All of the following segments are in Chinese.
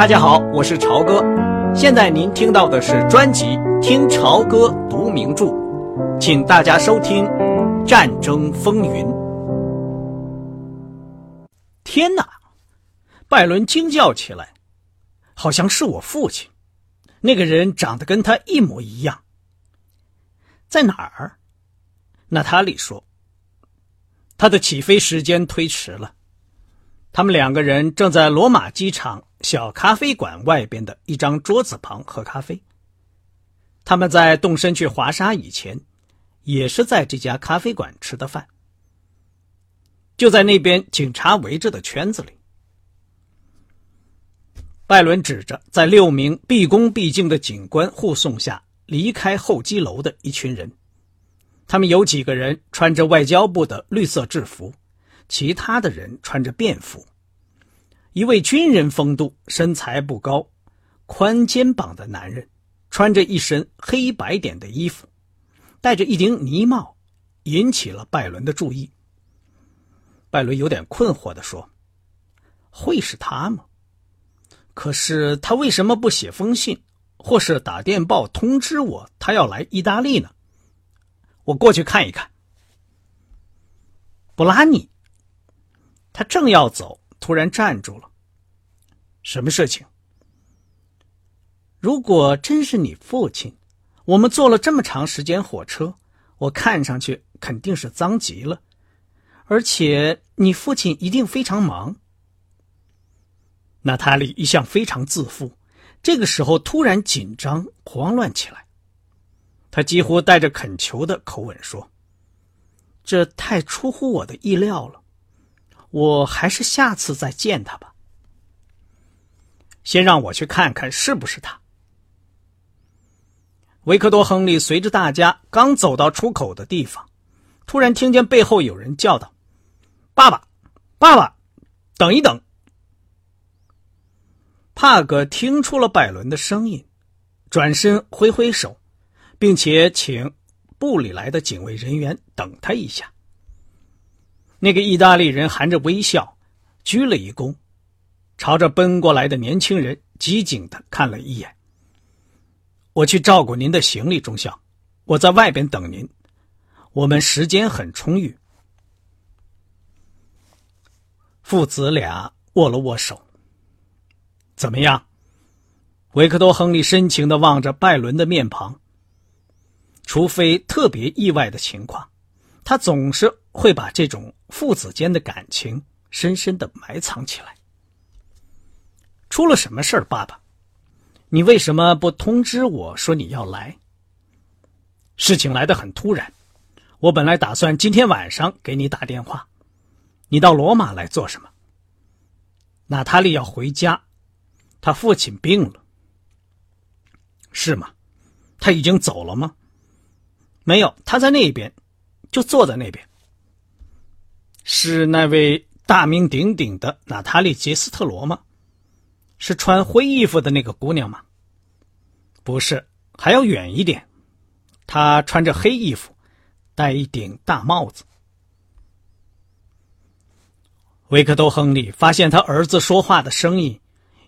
大家好，我是朝哥。现在您听到的是专辑《听朝歌读名著》，请大家收听《战争风云》。天哪！拜伦惊叫起来，好像是我父亲。那个人长得跟他一模一样。在哪儿？娜塔莉说：“他的起飞时间推迟了。他们两个人正在罗马机场小咖啡馆外边的一张桌子旁喝咖啡。他们在动身去华沙以前，也是在这家咖啡馆吃的饭。就在那边警察围着的圈子里。”拜伦指着在六名毕恭毕敬的警官护送下离开候机楼的一群人，他们有几个人穿着外交部的绿色制服，其他的人穿着便服。一位军人风度、身材不高、宽肩膀的男人，穿着一身黑白点的衣服，戴着一顶呢帽，引起了拜伦的注意。拜伦有点困惑地说：“会是他吗？”可是他为什么不写封信，或是打电报通知我他要来意大利呢？我过去看一看。布拉尼，他正要走，突然站住了。什么事情？如果真是你父亲，我们坐了这么长时间火车，我看上去肯定是脏极了，而且你父亲一定非常忙。娜塔莉一向非常自负，这个时候突然紧张慌乱起来。她几乎带着恳求的口吻说：“这太出乎我的意料了，我还是下次再见他吧。先让我去看看是不是他。”维克多·亨利随着大家刚走到出口的地方，突然听见背后有人叫道：“爸爸，爸爸，等一等！”帕格听出了拜伦的声音，转身挥挥手，并且请部里来的警卫人员等他一下。那个意大利人含着微笑，鞠了一躬，朝着奔过来的年轻人机警的看了一眼。我去照顾您的行李，中校，我在外边等您。我们时间很充裕。父子俩握了握手。怎么样？维克多·亨利深情的望着拜伦的面庞。除非特别意外的情况，他总是会把这种父子间的感情深深的埋藏起来。出了什么事儿，爸爸？你为什么不通知我说你要来？事情来得很突然，我本来打算今天晚上给你打电话。你到罗马来做什么？娜塔莉要回家。他父亲病了，是吗？他已经走了吗？没有，他在那边，就坐在那边。是那位大名鼎鼎的娜塔莉·杰斯特罗吗？是穿灰衣服的那个姑娘吗？不是，还要远一点。她穿着黑衣服，戴一顶大帽子。维克多·亨利发现他儿子说话的声音。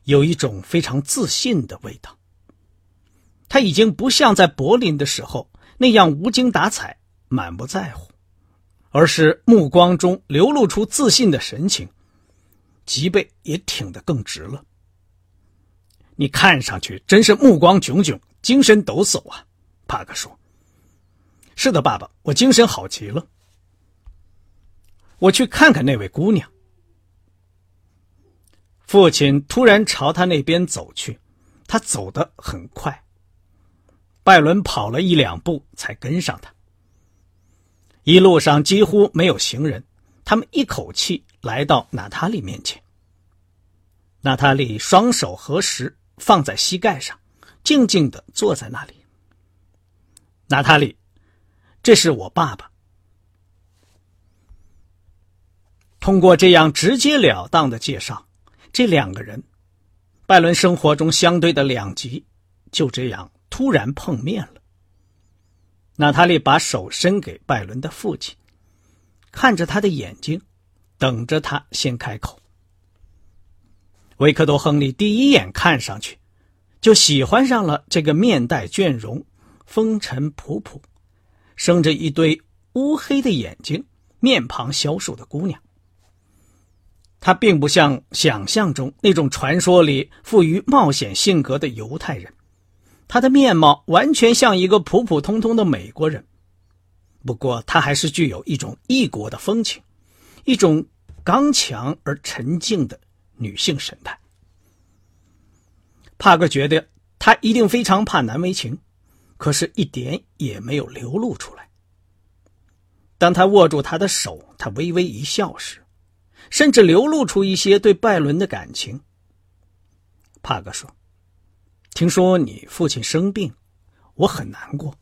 有一种非常自信的味道。他已经不像在柏林的时候那样无精打采、满不在乎，而是目光中流露出自信的神情，脊背也挺得更直了。你看上去真是目光炯炯、精神抖擞啊！帕克说：“是的，爸爸，我精神好极了。我去看看那位姑娘。”父亲突然朝他那边走去，他走得很快。拜伦跑了一两步才跟上他。一路上几乎没有行人，他们一口气来到娜塔莉面前。娜塔莉双手合十放在膝盖上，静静的坐在那里。娜塔莉，这是我爸爸。通过这样直截了当的介绍。这两个人，拜伦生活中相对的两极，就这样突然碰面了。娜塔莉把手伸给拜伦的父亲，看着他的眼睛，等着他先开口。维克多·亨利第一眼看上去就喜欢上了这个面带倦容、风尘仆仆、生着一堆乌黑的眼睛、面庞消瘦的姑娘。她并不像想象中那种传说里富于冒险性格的犹太人，她的面貌完全像一个普普通通的美国人。不过，她还是具有一种异国的风情，一种刚强而沉静的女性神态。帕克觉得他一定非常怕难为情，可是一点也没有流露出来。当他握住她的手，他微微一笑时，甚至流露出一些对拜伦的感情。帕克说：“听说你父亲生病，我很难过。”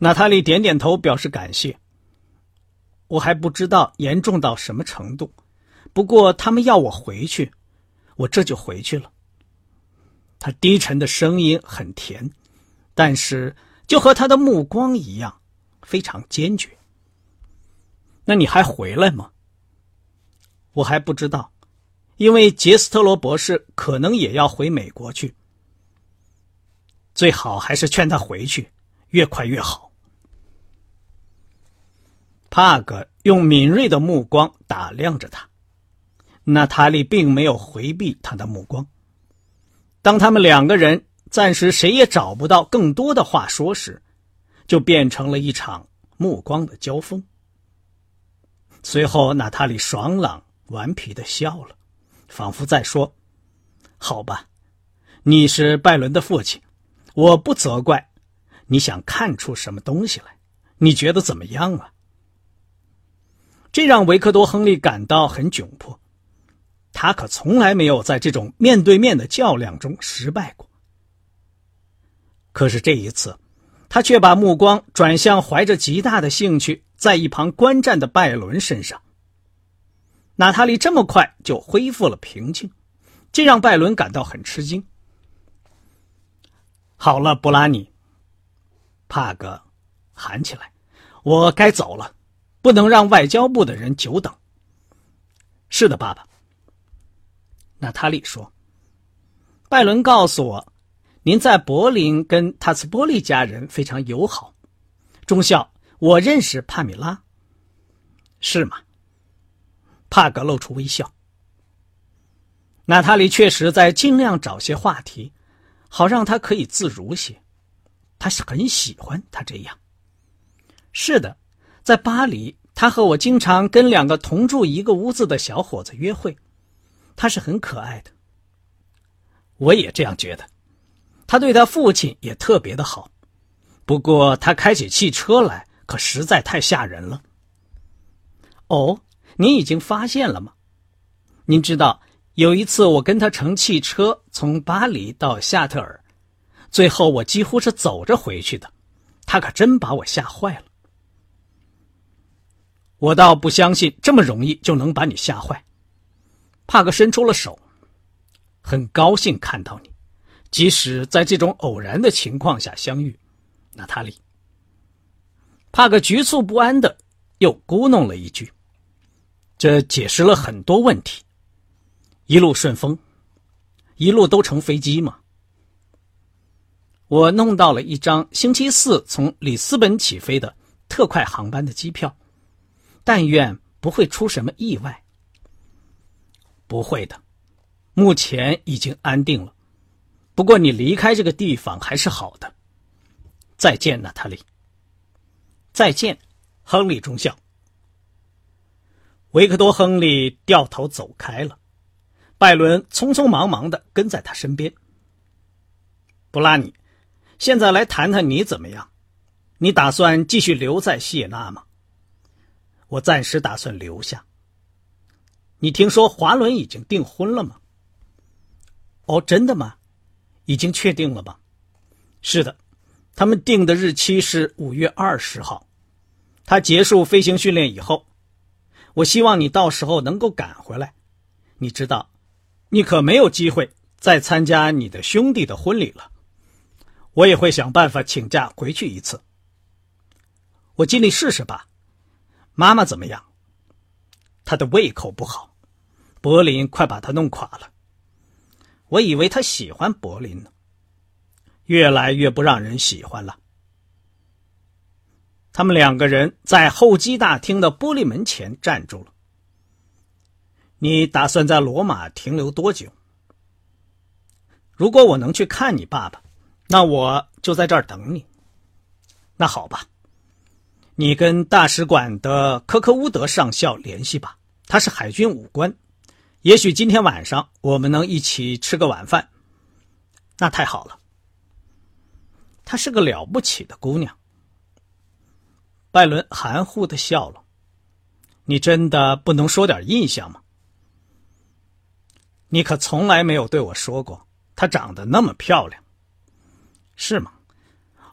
娜塔莉点点头，表示感谢。我还不知道严重到什么程度，不过他们要我回去，我这就回去了。他低沉的声音很甜，但是就和他的目光一样，非常坚决。那你还回来吗？我还不知道，因为杰斯特罗博士可能也要回美国去。最好还是劝他回去，越快越好。帕格用敏锐的目光打量着他，娜塔莉并没有回避他的目光。当他们两个人暂时谁也找不到更多的话说时，就变成了一场目光的交锋。随后，娜塔莉爽朗顽皮的笑了，仿佛在说：“好吧，你是拜伦的父亲，我不责怪。你想看出什么东西来？你觉得怎么样啊？”这让维克多·亨利感到很窘迫，他可从来没有在这种面对面的较量中失败过。可是这一次，他却把目光转向怀着极大的兴趣在一旁观战的拜伦身上。娜塔莉这么快就恢复了平静，这让拜伦感到很吃惊。好了，布拉尼，帕格喊起来：“我该走了。”不能让外交部的人久等。是的，爸爸。娜塔莉说：“拜伦告诉我，您在柏林跟塔斯波利家人非常友好。中校，我认识帕米拉。是吗？”帕格露出微笑。娜塔莉确实在尽量找些话题，好让他可以自如些。他是很喜欢他这样。是的。在巴黎，他和我经常跟两个同住一个屋子的小伙子约会，他是很可爱的。我也这样觉得，他对他父亲也特别的好。不过他开起汽车来可实在太吓人了。哦，您已经发现了吗？您知道有一次我跟他乘汽车从巴黎到夏特尔，最后我几乎是走着回去的，他可真把我吓坏了。我倒不相信这么容易就能把你吓坏。帕克伸出了手，很高兴看到你，即使在这种偶然的情况下相遇，娜塔莉。帕克局促不安的又咕哝了一句：“这解释了很多问题。一路顺风，一路都乘飞机吗？我弄到了一张星期四从里斯本起飞的特快航班的机票。”但愿不会出什么意外。不会的，目前已经安定了。不过你离开这个地方还是好的。再见，娜塔莉。再见，亨利中校。维克多·亨利掉头走开了，拜伦匆匆忙忙的跟在他身边。布拉尼，现在来谈谈你怎么样？你打算继续留在西也纳吗？我暂时打算留下。你听说华伦已经订婚了吗？哦，真的吗？已经确定了吗？是的，他们定的日期是五月二十号。他结束飞行训练以后，我希望你到时候能够赶回来。你知道，你可没有机会再参加你的兄弟的婚礼了。我也会想办法请假回去一次。我尽力试试吧。妈妈怎么样？他的胃口不好，柏林快把他弄垮了。我以为他喜欢柏林呢，越来越不让人喜欢了。他们两个人在候机大厅的玻璃门前站住了。你打算在罗马停留多久？如果我能去看你爸爸，那我就在这儿等你。那好吧，你跟大使馆的科克乌德上校联系吧，他是海军武官。也许今天晚上我们能一起吃个晚饭。那太好了。她是个了不起的姑娘。拜伦含糊的笑了。你真的不能说点印象吗？你可从来没有对我说过，她长得那么漂亮，是吗？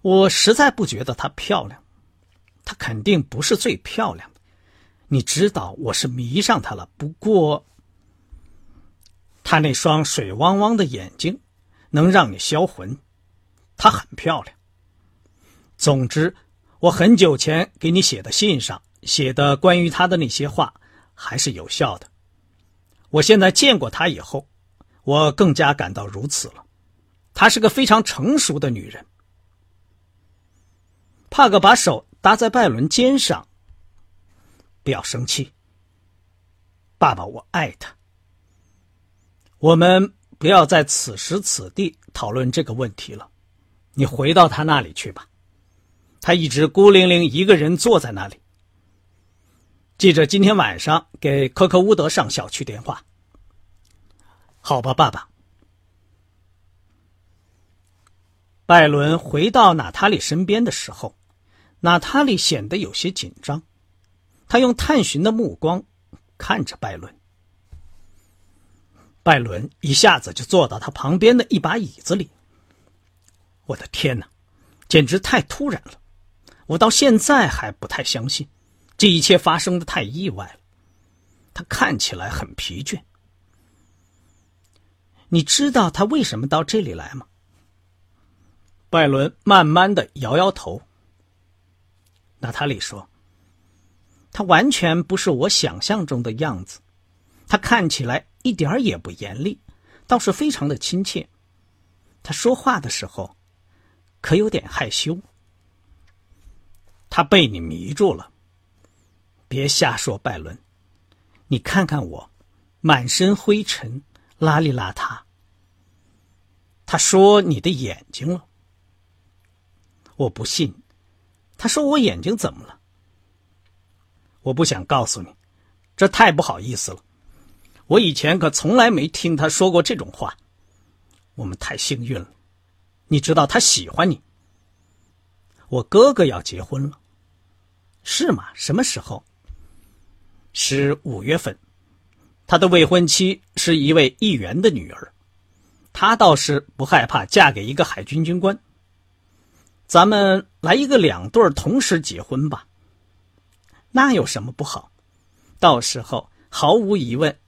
我实在不觉得她漂亮，她肯定不是最漂亮。你知道我是迷上她了，不过，她那双水汪汪的眼睛能让你销魂，她很漂亮。总之，我很久前给你写的信上写的关于她的那些话还是有效的。我现在见过她以后，我更加感到如此了。她是个非常成熟的女人。帕克把手搭在拜伦肩上。不要生气，爸爸，我爱他。我们不要在此时此地讨论这个问题了。你回到他那里去吧。他一直孤零零一个人坐在那里。记着今天晚上给科克乌德上校去电话。好吧，爸爸。拜伦回到娜塔莉身边的时候，娜塔莉显得有些紧张，他用探寻的目光看着拜伦。拜伦一下子就坐到他旁边的一把椅子里。我的天哪，简直太突然了！我到现在还不太相信。这一切发生的太意外了，他看起来很疲倦。你知道他为什么到这里来吗？拜伦慢慢的摇摇头。娜塔莉说：“他完全不是我想象中的样子，他看起来一点也不严厉，倒是非常的亲切。他说话的时候，可有点害羞。他被你迷住了。”别瞎说，拜伦！你看看我，满身灰尘，邋里邋遢。他说你的眼睛了，我不信。他说我眼睛怎么了？我不想告诉你，这太不好意思了。我以前可从来没听他说过这种话。我们太幸运了，你知道他喜欢你。我哥哥要结婚了，是吗？什么时候？是五月份，他的未婚妻是一位议员的女儿，他倒是不害怕嫁给一个海军军官。咱们来一个两对同时结婚吧，那有什么不好？到时候毫无疑问，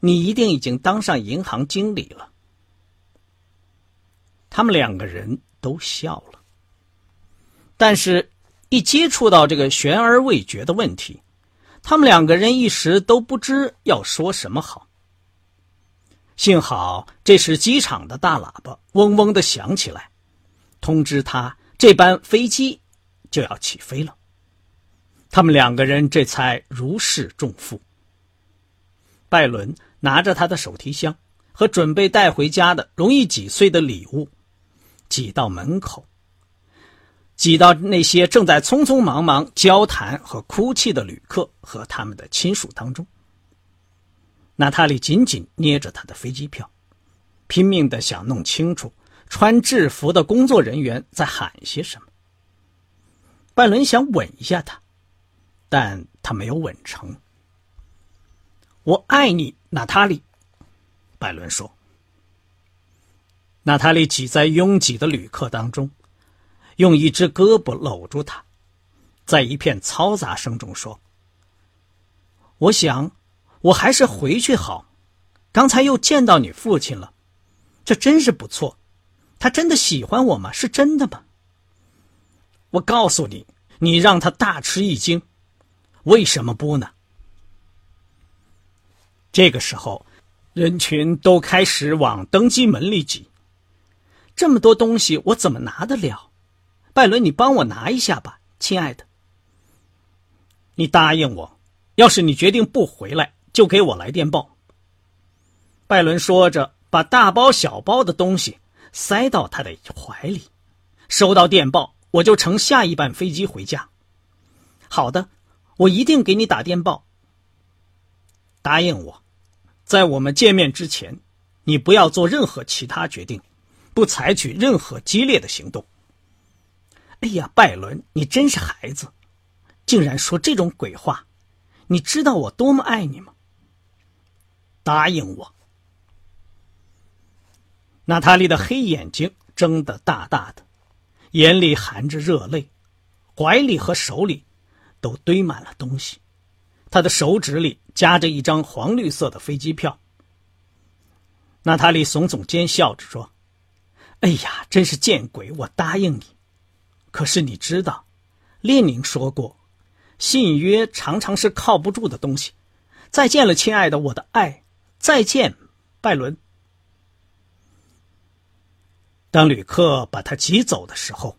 你一定已经当上银行经理了。他们两个人都笑了，但是，一接触到这个悬而未决的问题。他们两个人一时都不知要说什么好。幸好这时机场的大喇叭嗡嗡的响起来，通知他这班飞机就要起飞了。他们两个人这才如释重负。拜伦拿着他的手提箱和准备带回家的容易挤碎的礼物，挤到门口。挤到那些正在匆匆忙忙交谈和哭泣的旅客和他们的亲属当中。娜塔莉紧紧捏着他的飞机票，拼命的想弄清楚穿制服的工作人员在喊些什么。拜伦想吻一下他，但他没有吻成。我爱你，娜塔莉，拜伦说。娜塔莉挤在拥挤的旅客当中。用一只胳膊搂住他，在一片嘈杂声中说：“我想，我还是回去好。刚才又见到你父亲了，这真是不错。他真的喜欢我吗？是真的吗？我告诉你，你让他大吃一惊。为什么不呢？”这个时候，人群都开始往登机门里挤。这么多东西，我怎么拿得了？拜伦，你帮我拿一下吧，亲爱的。你答应我，要是你决定不回来，就给我来电报。拜伦说着，把大包小包的东西塞到他的怀里。收到电报，我就乘下一班飞机回家。好的，我一定给你打电报。答应我，在我们见面之前，你不要做任何其他决定，不采取任何激烈的行动。哎呀，拜伦，你真是孩子，竟然说这种鬼话！你知道我多么爱你吗？答应我。娜塔莉的黑眼睛睁得大大的，眼里含着热泪，怀里和手里都堆满了东西。他的手指里夹着一张黄绿色的飞机票。娜塔莉耸耸肩，笑着说：“哎呀，真是见鬼！我答应你，可是你知道，列宁说过，信约常常是靠不住的东西。再见了，亲爱的，我的爱，再见，拜伦。”当旅客把他挤走的时候，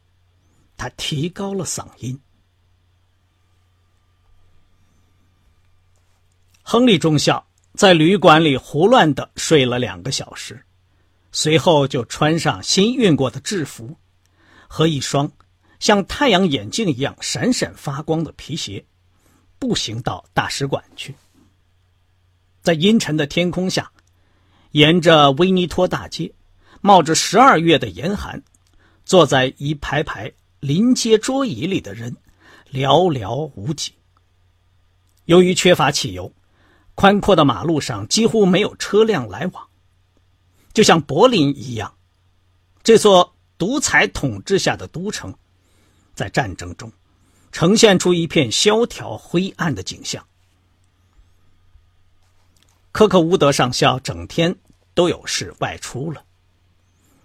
他提高了嗓音。亨利中校在旅馆里胡乱的睡了两个小时，随后就穿上新熨过的制服和一双像太阳眼镜一样闪闪发光的皮鞋，步行到大使馆去。在阴沉的天空下，沿着威尼托大街。冒着十二月的严寒，坐在一排排临街桌椅里的人寥寥无几。由于缺乏汽油，宽阔的马路上几乎没有车辆来往，就像柏林一样，这座独裁统治下的都城，在战争中呈现出一片萧条灰暗的景象。科克乌德上校整天都有事外出了。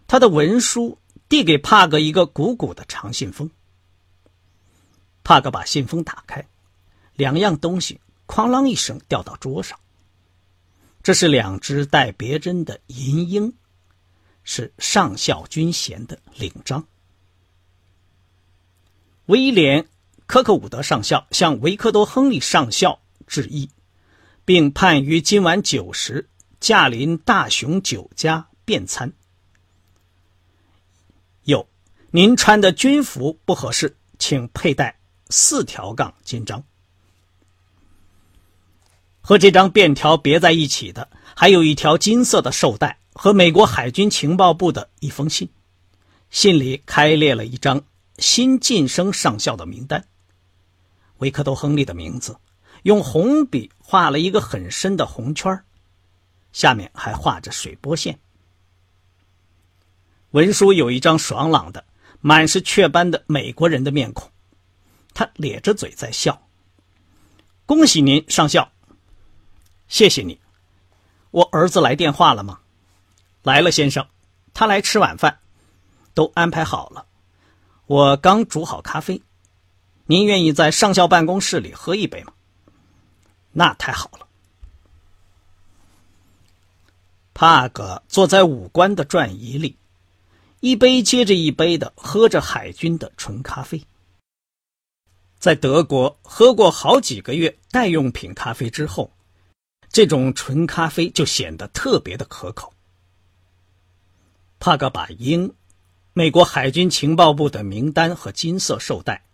他的文书递给帕格一个鼓鼓的长信封。帕格把信封打开，两样东西哐啷一声掉到桌上。这是两只带别针的银鹰，是上校军衔的领章。威廉·科克伍德上校向维克多·亨利上校致意，并盼于今晚九时驾临大雄酒家便餐。有，您穿的军服不合适，请佩戴四条杠金章。和这张便条别在一起的，还有一条金色的绶带和美国海军情报部的一封信，信里开列了一张新晋升上校的名单。维克多·亨利的名字用红笔画了一个很深的红圈下面还画着水波线。文书有一张爽朗的、满是雀斑的美国人的面孔，他咧着嘴在笑。恭喜您，上校！谢谢你。我儿子来电话了吗？来了，先生。他来吃晚饭，都安排好了。我刚煮好咖啡。您愿意在上校办公室里喝一杯吗？那太好了。帕格坐在武官的转椅里。一杯接着一杯的喝着海军的纯咖啡，在德国喝过好几个月代用品咖啡之后，这种纯咖啡就显得特别的可口。帕格把英，美国海军情报部的名单和金色绶带，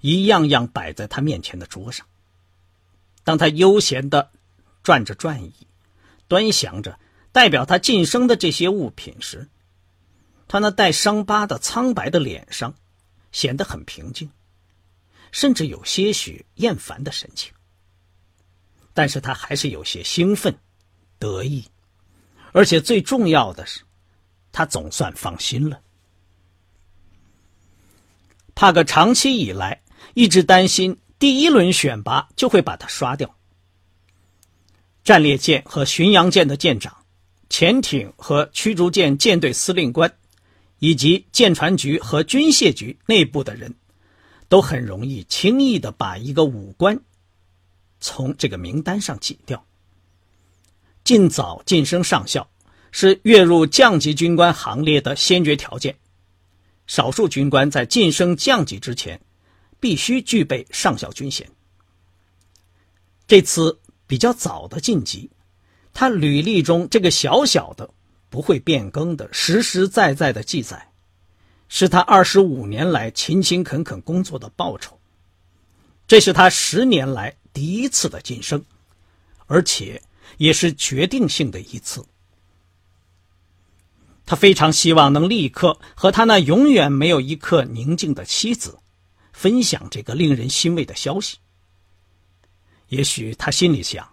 一样样摆在他面前的桌上。当他悠闲的转着转椅，端详着代表他晋升的这些物品时，他那带伤疤的苍白的脸上，显得很平静，甚至有些许厌烦的神情。但是他还是有些兴奋、得意，而且最重要的是，他总算放心了。帕克长期以来一直担心第一轮选拔就会把他刷掉。战列舰和巡洋舰的舰长，潜艇和驱逐舰舰队司令官。以及舰船局和军械局内部的人，都很容易轻易的把一个武官从这个名单上挤掉。尽早晋升上校，是跃入降级军官行列的先决条件。少数军官在晋升降级之前，必须具备上校军衔。这次比较早的晋级，他履历中这个小小的、不会变更的、实实在在的记载，是他二十五年来勤勤恳恳工作的报酬。这是他十年来第一次的晋升，而且也是决定性的一次。他非常希望能立刻和他那永远没有一刻宁静的妻子分享这个令人欣慰的消息。也许他心里想，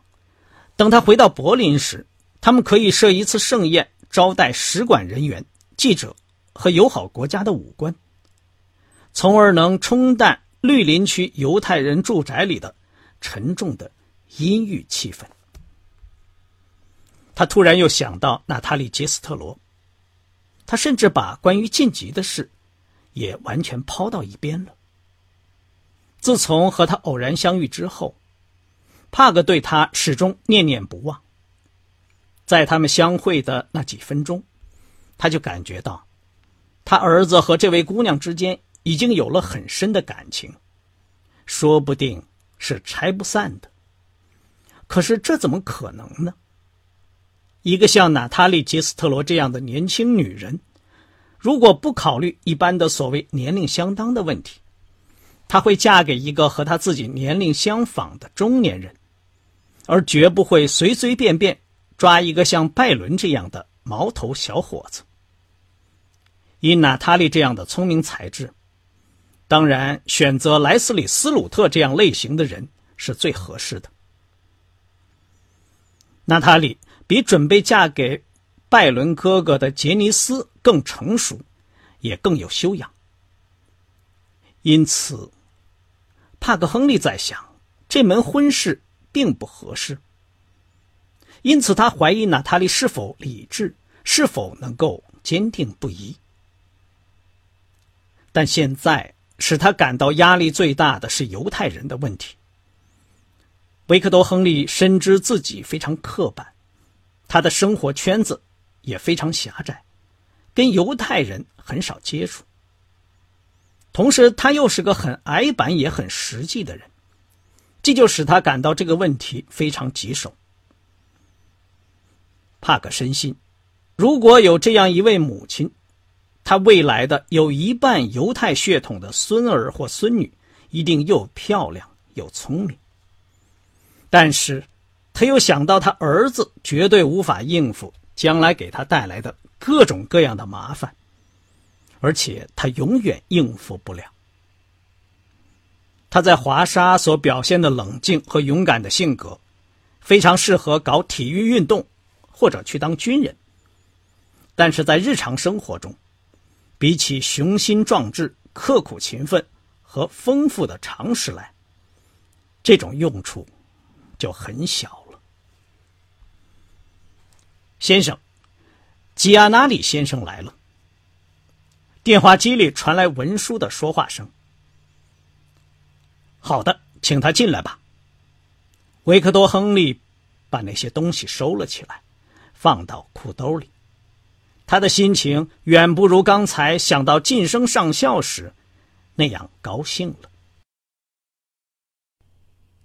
等他回到柏林时，他们可以设一次盛宴，招待使馆人员、记者和友好国家的武官，从而能冲淡。绿林区犹太人住宅里的沉重的阴郁气氛。他突然又想到娜塔莉·杰斯特罗，他甚至把关于晋级的事也完全抛到一边了。自从和他偶然相遇之后，帕格对他始终念念不忘。在他们相会的那几分钟，他就感觉到，他儿子和这位姑娘之间。已经有了很深的感情，说不定是拆不散的。可是这怎么可能呢？一个像娜塔莉·杰斯特罗这样的年轻女人，如果不考虑一般的所谓年龄相当的问题，她会嫁给一个和她自己年龄相仿的中年人，而绝不会随随便便抓一个像拜伦这样的毛头小伙子。以娜塔莉这样的聪明才智。当然，选择莱斯里·斯鲁特这样类型的人是最合适的。娜塔莉比准备嫁给拜伦哥哥的杰尼斯更成熟，也更有修养。因此，帕克·亨利在想，这门婚事并不合适。因此，他怀疑娜塔莉是否理智，是否能够坚定不移。但现在。使他感到压力最大的是犹太人的问题。维克多·亨利深知自己非常刻板，他的生活圈子也非常狭窄，跟犹太人很少接触。同时，他又是个很矮板也很实际的人，这就使他感到这个问题非常棘手。帕克深信，如果有这样一位母亲。他未来的有一半犹太血统的孙儿或孙女，一定又漂亮又聪明。但是，他又想到他儿子绝对无法应付将来给他带来的各种各样的麻烦，而且他永远应付不了。他在华沙所表现的冷静和勇敢的性格，非常适合搞体育运动或者去当军人。但是在日常生活中，比起雄心壮志、刻苦勤奋和丰富的常识来，这种用处就很小了。先生，吉亚纳里先生来了。电话机里传来文书的说话声。好的，请他进来吧。维克多·亨利把那些东西收了起来，放到裤兜里。他的心情远不如刚才想到晋升上校时那样高兴了。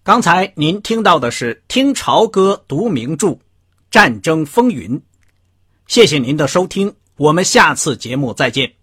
刚才您听到的是听潮歌读名著《战争风云》，谢谢您的收听，我们下次节目再见。